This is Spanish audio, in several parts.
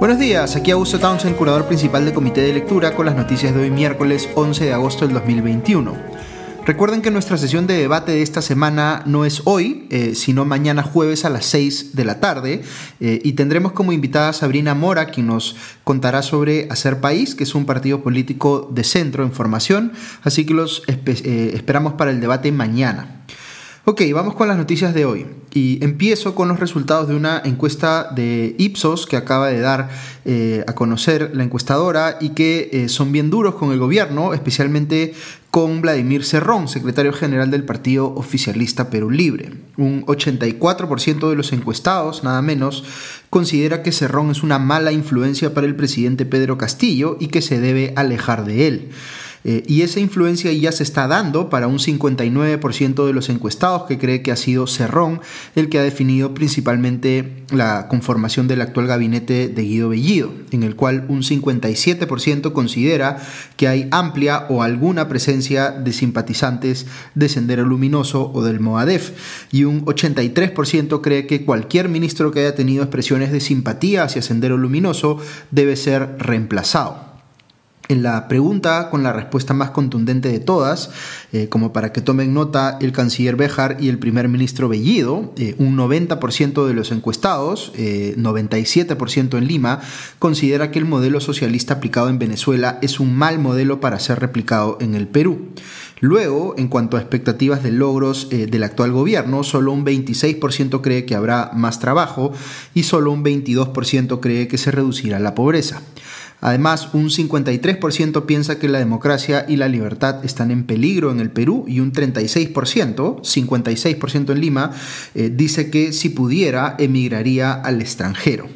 Buenos días, aquí Augusto Townsend, curador principal del Comité de Lectura, con las noticias de hoy miércoles 11 de agosto del 2021. Recuerden que nuestra sesión de debate de esta semana no es hoy, eh, sino mañana jueves a las 6 de la tarde, eh, y tendremos como invitada a Sabrina Mora, quien nos contará sobre Hacer País, que es un partido político de centro en formación, así que los eh, esperamos para el debate mañana. Ok, vamos con las noticias de hoy. Y empiezo con los resultados de una encuesta de Ipsos que acaba de dar eh, a conocer la encuestadora y que eh, son bien duros con el gobierno, especialmente con Vladimir Cerrón, secretario general del Partido Oficialista Perú Libre. Un 84% de los encuestados, nada menos, considera que Cerrón es una mala influencia para el presidente Pedro Castillo y que se debe alejar de él. Eh, y esa influencia ya se está dando para un 59% de los encuestados que cree que ha sido Cerrón el que ha definido principalmente la conformación del actual gabinete de Guido Bellido, en el cual un 57% considera que hay amplia o alguna presencia de simpatizantes de Sendero Luminoso o del MOADEF, y un 83% cree que cualquier ministro que haya tenido expresiones de simpatía hacia Sendero Luminoso debe ser reemplazado la pregunta con la respuesta más contundente de todas, eh, como para que tomen nota el canciller Bejar y el primer ministro Bellido, eh, un 90% de los encuestados, 97% eh, en Lima, considera que el modelo socialista aplicado en Venezuela es un mal modelo para ser replicado en el Perú. Luego, en cuanto a expectativas de logros del actual gobierno, solo un 26% cree que habrá más trabajo y solo un 22% cree que se reducirá la pobreza. Además, un 53% piensa que la democracia y la libertad están en peligro en el Perú y un 36%, 56% en Lima, eh, dice que si pudiera emigraría al extranjero.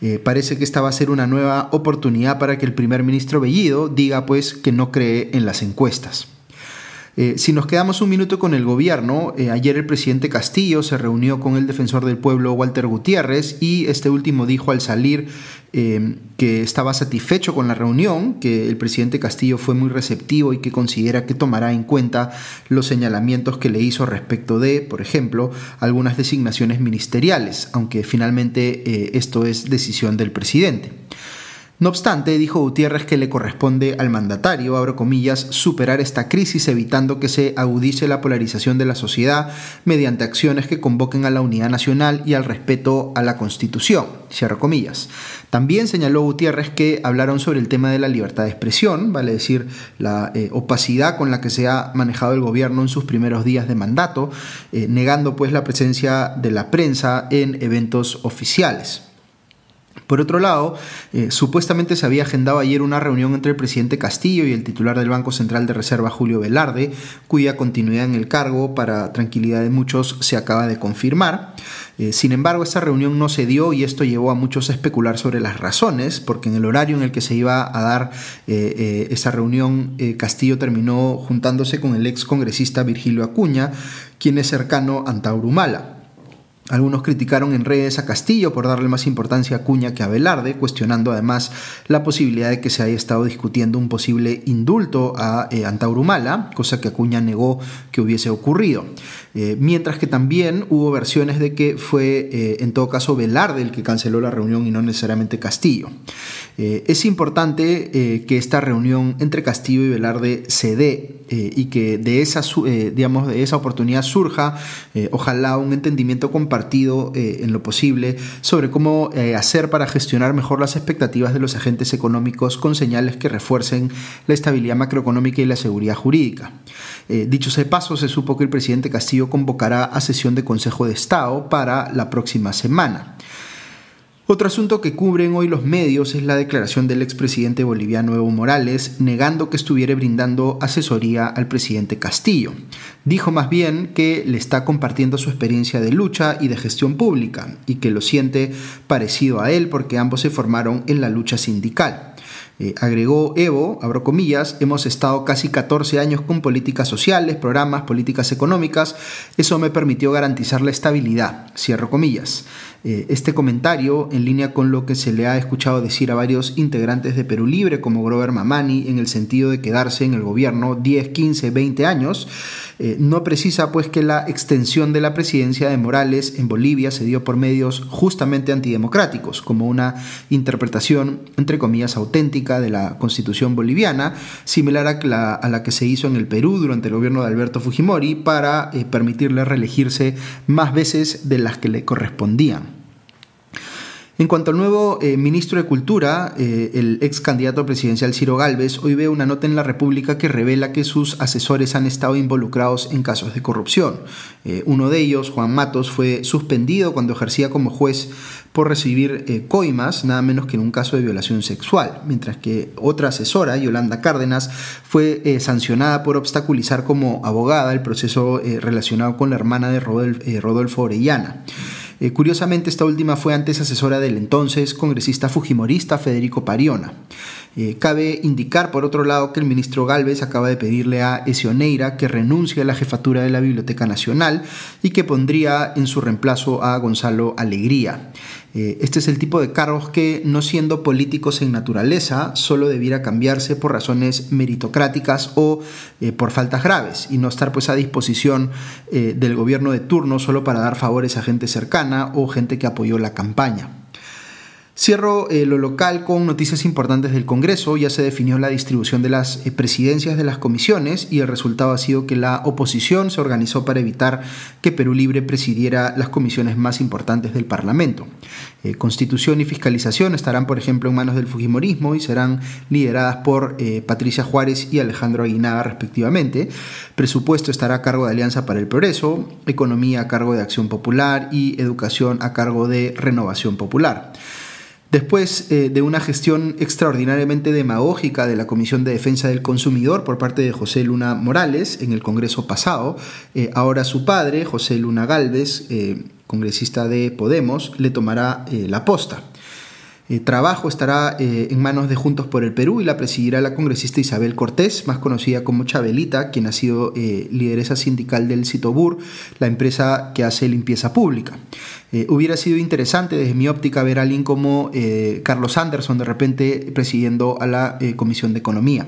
Eh, parece que esta va a ser una nueva oportunidad para que el primer ministro Bellido diga pues que no cree en las encuestas. Eh, si nos quedamos un minuto con el gobierno, eh, ayer el presidente Castillo se reunió con el defensor del pueblo Walter Gutiérrez y este último dijo al salir eh, que estaba satisfecho con la reunión, que el presidente Castillo fue muy receptivo y que considera que tomará en cuenta los señalamientos que le hizo respecto de, por ejemplo, algunas designaciones ministeriales, aunque finalmente esto es decisión del presidente. No obstante, dijo Gutiérrez que le corresponde al mandatario, abro comillas, superar esta crisis evitando que se agudice la polarización de la sociedad mediante acciones que convoquen a la unidad nacional y al respeto a la Constitución, cierro comillas. También señaló Gutiérrez que hablaron sobre el tema de la libertad de expresión, vale decir, la eh, opacidad con la que se ha manejado el gobierno en sus primeros días de mandato, eh, negando pues la presencia de la prensa en eventos oficiales. Por otro lado, eh, supuestamente se había agendado ayer una reunión entre el presidente Castillo y el titular del Banco Central de Reserva, Julio Velarde, cuya continuidad en el cargo, para tranquilidad de muchos, se acaba de confirmar. Eh, sin embargo, esta reunión no se dio y esto llevó a muchos a especular sobre las razones, porque en el horario en el que se iba a dar eh, esa reunión, Castillo terminó juntándose con el ex congresista Virgilio Acuña, quien es cercano a Antaurumala. Algunos criticaron en redes a Castillo por darle más importancia a Cuña que a Velarde, cuestionando además la posibilidad de que se haya estado discutiendo un posible indulto a eh, Antaurumala, cosa que Acuña negó que hubiese ocurrido. Eh, mientras que también hubo versiones de que fue eh, en todo caso Velarde el que canceló la reunión y no necesariamente Castillo. es importante que esta reunión entre Castillo y Velarde se dé y que de esa, digamos, de esa oportunidad surja ojalá un entendimiento compartido eh, en lo posible sobre cómo eh, hacer para gestionar mejor las expectativas de los agentes económicos con señales que refuercen la estabilidad macroeconómica y la seguridad jurídica. Eh, dicho sea paso, se supo que el presidente Castillo convocará a sesión de Consejo de Estado para la próxima semana. Otro asunto que cubren hoy los medios es la declaración del expresidente boliviano Evo Morales negando que estuviera brindando asesoría al presidente Castillo. Dijo más bien que le está compartiendo su experiencia de lucha y de gestión pública y que lo siente parecido a él porque ambos se formaron en la lucha sindical. Eh, agregó Evo, abro comillas, hemos estado casi 14 años con políticas sociales, programas, políticas económicas. Eso me permitió garantizar la estabilidad, cierro comillas. Eh, este comentario, en línea con lo que se le ha escuchado decir a varios integrantes de Perú Libre, como Grover Mamani, en el sentido de quedarse en el gobierno 10, 15, 20 años, eh, no precisa pues que la extensión de la presidencia de Morales en Bolivia se dio por medios justamente antidemocráticos, como una interpretación, entre comillas, auténtica de la constitución boliviana, similar a la, que se hizo en el Perú durante el gobierno de Alberto Fujimori, para eh, permitirle reelegirse más veces de las que le correspondían. En cuanto al nuevo eh, ministro de Cultura, eh, el ex candidato presidencial Ciro Galvez, hoy ve una nota en la República que revela que sus asesores han estado involucrados en casos de corrupción. Eh, uno de ellos, Juan Matos, fue suspendido cuando ejercía como juez por recibir coimas, nada menos que en un caso de violación sexual, mientras que otra asesora, Yolanda Cárdenas, fue sancionada por obstaculizar como abogada el proceso relacionado con la hermana de Rodolfo Orellana. Eh, curiosamente, esta última fue antes asesora del entonces congresista fujimorista Federico Pariona. Eh, cabe indicar, por otro lado, que el ministro Galvez acaba de pedirle a Esioneira que renuncie a la jefatura de la Biblioteca Nacional y que pondría en su reemplazo a Gonzalo Alegría. Eh, este es el tipo de cargos que, no siendo políticos en naturaleza, solo debiera cambiarse por razones meritocráticas o eh, por faltas graves y no estar pues a disposición del gobierno de turno solo para dar favores a gente cercana o gente que apoyó la campaña. Cierro eh, lo local con noticias importantes del Congreso. Ya se definió la distribución de las eh, presidencias de las comisiones y el resultado ha sido que la oposición se organizó para evitar que Perú Libre presidiera las comisiones más importantes del Parlamento. Eh, constitución y fiscalización estarán, por ejemplo, en manos del Fujimorismo y serán lideradas por Patricia Juárez y Alejandro Aguinaga respectivamente. Presupuesto estará a cargo de Alianza para el Progreso, Economía a cargo de Acción Popular y Educación a cargo de Renovación Popular. Después eh, de una gestión extraordinariamente demagógica de la Comisión de Defensa del Consumidor por parte de José Luna Morales en el Congreso pasado, eh, ahora su padre, José Luna Galvez, eh, congresista de Podemos, le tomará la posta. Eh, trabajo estará eh, en manos de Juntos por el Perú y la presidirá la congresista Isabel Cortés, más conocida como Chabelita, quien ha sido eh, lideresa sindical del Citobur, la empresa que hace limpieza pública. hubiera sido interesante desde mi óptica ver a alguien como Carlos Anderson de repente presidiendo a la Comisión de Economía.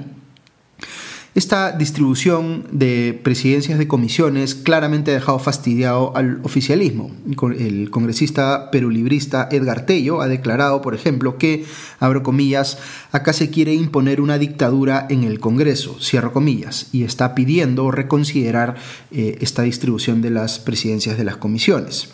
Esta distribución de presidencias de comisiones claramente ha dejado fastidiado al oficialismo. El congresista perulibrista Edgar Tello ha declarado, por ejemplo, que, abro comillas, acá se quiere imponer una dictadura en el Congreso, cierro comillas, y está pidiendo reconsiderar eh, esta distribución de las presidencias de las comisiones.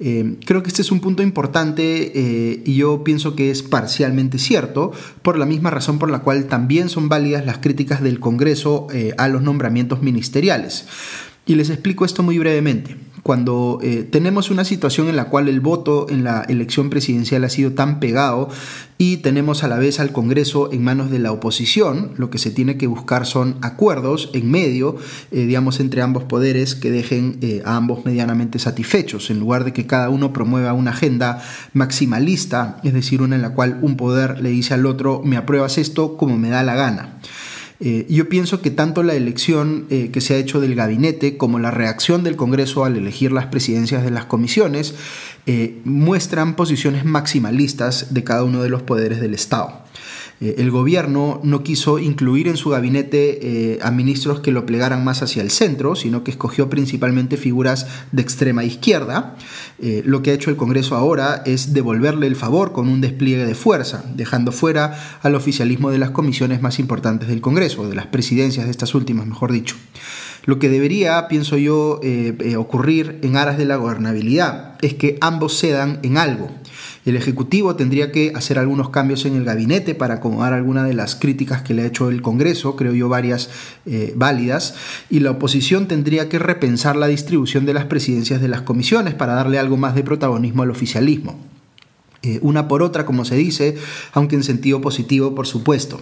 Eh, creo que este es un punto importante eh, y yo pienso que es parcialmente cierto, por la misma razón por la cual también son válidas las críticas del Congreso eh, a los nombramientos ministeriales. Y les explico esto muy brevemente cuando eh, tenemos una situación en la cual el voto en la elección presidencial ha sido tan pegado y tenemos a la vez al Congreso en manos de la oposición, lo que se tiene que buscar son acuerdos en medio, eh, digamos, entre ambos poderes que dejen eh, a ambos medianamente satisfechos, en lugar de que cada uno promueva una agenda maximalista, es decir, una en la cual un poder le dice al otro, me apruebas esto como me da la gana. Eh, yo pienso que tanto la elección eh, que se ha hecho del gabinete como la reacción del Congreso al elegir las presidencias de las comisiones eh, muestran posiciones maximalistas de cada uno de los poderes del Estado. Eh, el gobierno no quiso incluir en su gabinete eh, a ministros que lo plegaran más hacia el centro, sino que escogió principalmente figuras de extrema izquierda. Eh, lo que ha hecho el Congreso ahora es devolverle el favor con un despliegue de fuerza, dejando fuera al oficialismo de las comisiones más importantes del Congreso, de las presidencias de estas últimas, mejor dicho. Lo que debería, pienso yo, ocurrir en aras de la gobernabilidad es que ambos cedan en algo. El Ejecutivo tendría que hacer algunos cambios en el gabinete para acomodar algunas de las críticas que le ha hecho el Congreso, creo yo varias eh, válidas, y la oposición tendría que repensar la distribución de las presidencias de las comisiones para darle algo más de protagonismo al oficialismo. Eh, una por otra, como se dice, aunque en sentido positivo, por supuesto.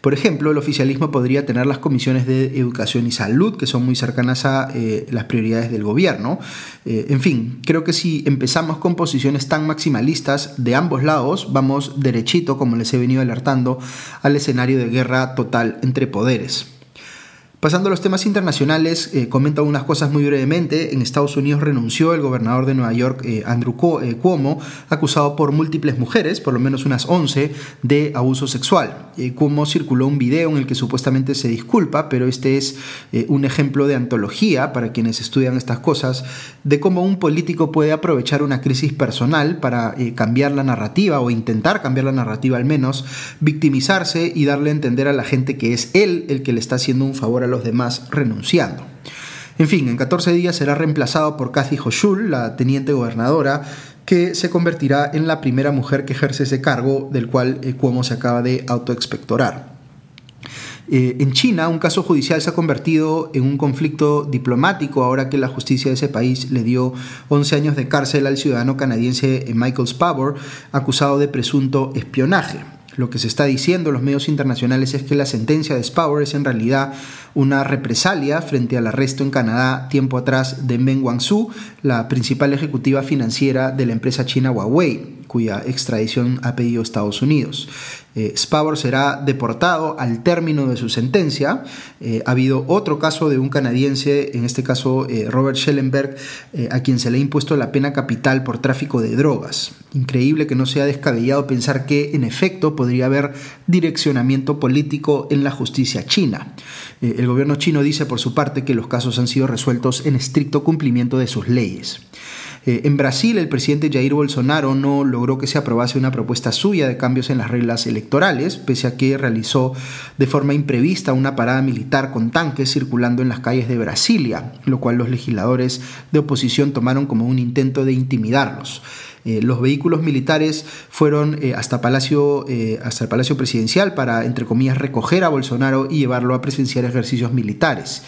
Por ejemplo, el oficialismo podría tener las comisiones de educación y salud, que son muy cercanas a eh, las prioridades del gobierno. Eh, en fin, creo que si empezamos con posiciones tan maximalistas de ambos lados, vamos derechito, como les he venido alertando, al escenario de guerra total entre poderes. Pasando a los temas internacionales, eh, comento unas cosas muy brevemente. En Estados Unidos renunció el gobernador de Nueva York, eh, Andrew eh, Cuomo, acusado por múltiples mujeres, por lo menos unas 11, de abuso sexual. Cuomo circuló un video en el que supuestamente se disculpa, pero este es un ejemplo de antología para quienes estudian estas cosas, de cómo un político puede aprovechar una crisis personal para cambiar la narrativa o intentar cambiar la narrativa al menos, victimizarse y darle a entender a la gente que es él el que le está haciendo un favor los demás renunciando. En fin, en 14 días será reemplazado por Kathy Hochul, la teniente gobernadora, que se convertirá en la primera mujer que ejerce ese cargo del cual eh, Cuomo se acaba de autoexpectorar. Eh, en China, un caso judicial se ha convertido en un conflicto diplomático ahora que la justicia de ese país le dio 11 años de cárcel al ciudadano canadiense Michael Spavor, acusado de presunto espionaje. Lo que se está diciendo en los medios internacionales es que la sentencia de Spower es en realidad una represalia frente al arresto en Canadá tiempo atrás de Meng Wanzhou, la principal ejecutiva financiera de la empresa china Huawei, cuya extradición ha pedido Estados Unidos. Eh, Spavor será deportado al término de su sentencia. Eh, ha habido otro caso de un canadiense, en este caso eh, Robert Schellenberg, a quien se le ha impuesto la pena capital por tráfico de drogas. Increíble que no sea descabellado pensar que en efecto podría haber direccionamiento político en la justicia china. el gobierno chino dice por su parte que los casos han sido resueltos en estricto cumplimiento de sus leyes. Eh, en Brasil, el presidente Jair Bolsonaro no logró que se aprobase una propuesta suya de cambios en las reglas electorales, pese a que realizó de forma imprevista una parada militar con tanques circulando en las calles de Brasilia, lo cual los legisladores de oposición tomaron como un intento de intimidarlos. Eh, los vehículos militares fueron eh, hasta, Palacio, eh, hasta el Palacio Presidencial para, entre comillas, recoger a Bolsonaro y llevarlo a presenciar ejercicios militares.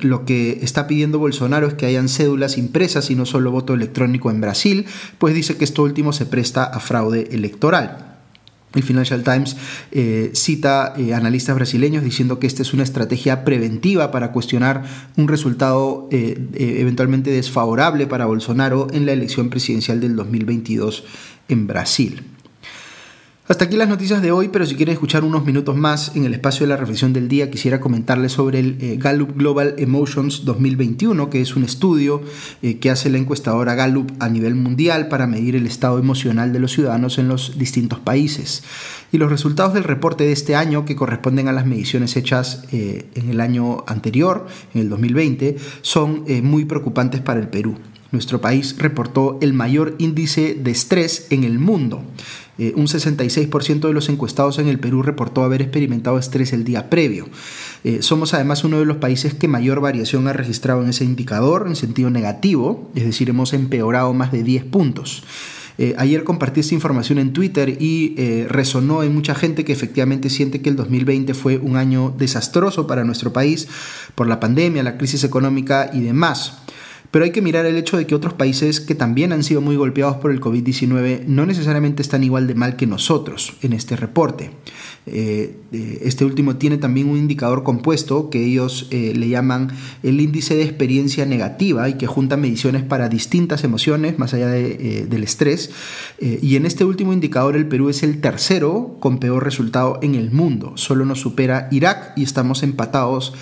lo que está pidiendo Bolsonaro es que hayan cédulas impresas y no solo voto electrónico en Brasil, pues dice que esto último se presta a fraude electoral. El Financial Times eh, cita eh, analistas brasileños diciendo que esta es una estrategia preventiva para cuestionar un resultado eh, eventualmente desfavorable para Bolsonaro en la elección presidencial del 2022 en Brasil. Hasta aquí las noticias de hoy, pero si quieren escuchar unos minutos más en el espacio de la reflexión del día, quisiera comentarles sobre el eh, Gallup Global Emotions 2021, que es un estudio eh, que hace la encuestadora Gallup a nivel mundial para medir el estado emocional de los ciudadanos en los distintos países. Y los resultados del reporte de este año, que corresponden a las mediciones hechas eh, en el año anterior, en el 2020, son muy preocupantes para el Perú. Nuestro país reportó el mayor índice de estrés en el mundo. Eh, un 66% de los encuestados en el Perú reportó haber experimentado estrés el día previo. Eh, somos además uno de los países que mayor variación ha registrado en ese indicador en sentido negativo, es decir, hemos empeorado más de 10 puntos. Eh, ayer compartí esta información en Twitter y resonó en mucha gente que efectivamente siente que el 2020 fue un año desastroso para nuestro país por la pandemia, la crisis económica y demás. Pero hay que mirar el hecho de que otros países que también han sido muy golpeados por el COVID-19 no necesariamente están igual de mal que nosotros en este reporte. Eh, eh, este último tiene también un indicador compuesto que ellos eh, le llaman el índice de experiencia negativa y que junta mediciones para distintas emociones más allá del estrés. y en este último indicador el Perú es el tercero con peor resultado en el mundo. Solo nos supera Irak y estamos empatados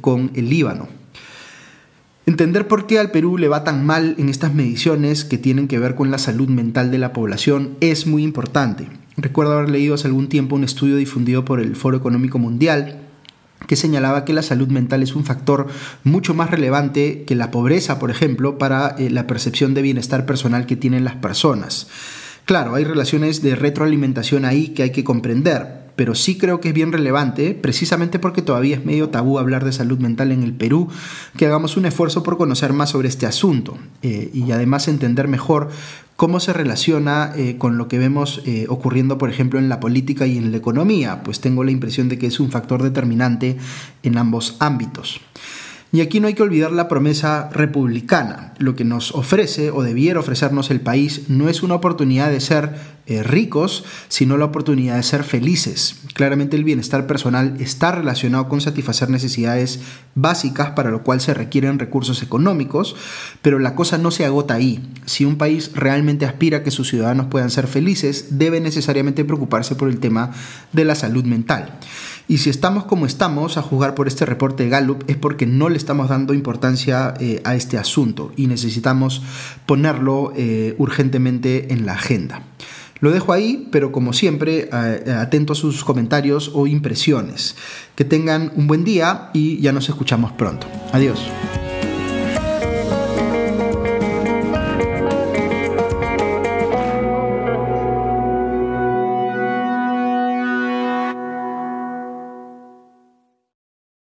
con el Líbano. Entender por qué al Perú le va tan mal en estas mediciones que tienen que ver con la salud mental de la población es muy importante. Recuerdo haber leído hace algún tiempo un estudio difundido por el Foro Económico Mundial que señalaba que la salud mental es un factor mucho más relevante que la pobreza, por ejemplo, para eh, la percepción de bienestar personal que tienen las personas. Claro, hay relaciones de retroalimentación ahí que hay que comprender, pero sí creo que es bien relevante, precisamente porque todavía es medio tabú hablar de salud mental en el Perú, que hagamos un esfuerzo por conocer más sobre este asunto eh, y además entender mejor cómo se relaciona eh, con lo que vemos eh, ocurriendo, por ejemplo, en la política y en la economía, pues tengo la impresión de que es un factor determinante en ambos ámbitos. Y aquí no hay que olvidar la promesa republicana. Lo que nos ofrece o debiera ofrecernos el país no es una oportunidad de ser eh, ricos, sino la oportunidad de ser felices. Claramente el bienestar personal está relacionado con satisfacer necesidades básicas para lo cual se requieren recursos económicos, pero la cosa no se agota ahí. Si un país realmente aspira a que sus ciudadanos puedan ser felices, debe necesariamente preocuparse por el tema de la salud mental. Y si estamos como estamos a jugar por este reporte de Gallup es porque no le estamos dando importancia eh, a este asunto y necesitamos ponerlo eh, urgentemente en la agenda. Lo dejo ahí, pero como siempre, atento a sus comentarios o impresiones. Que tengan un buen día y ya nos escuchamos pronto. Adiós.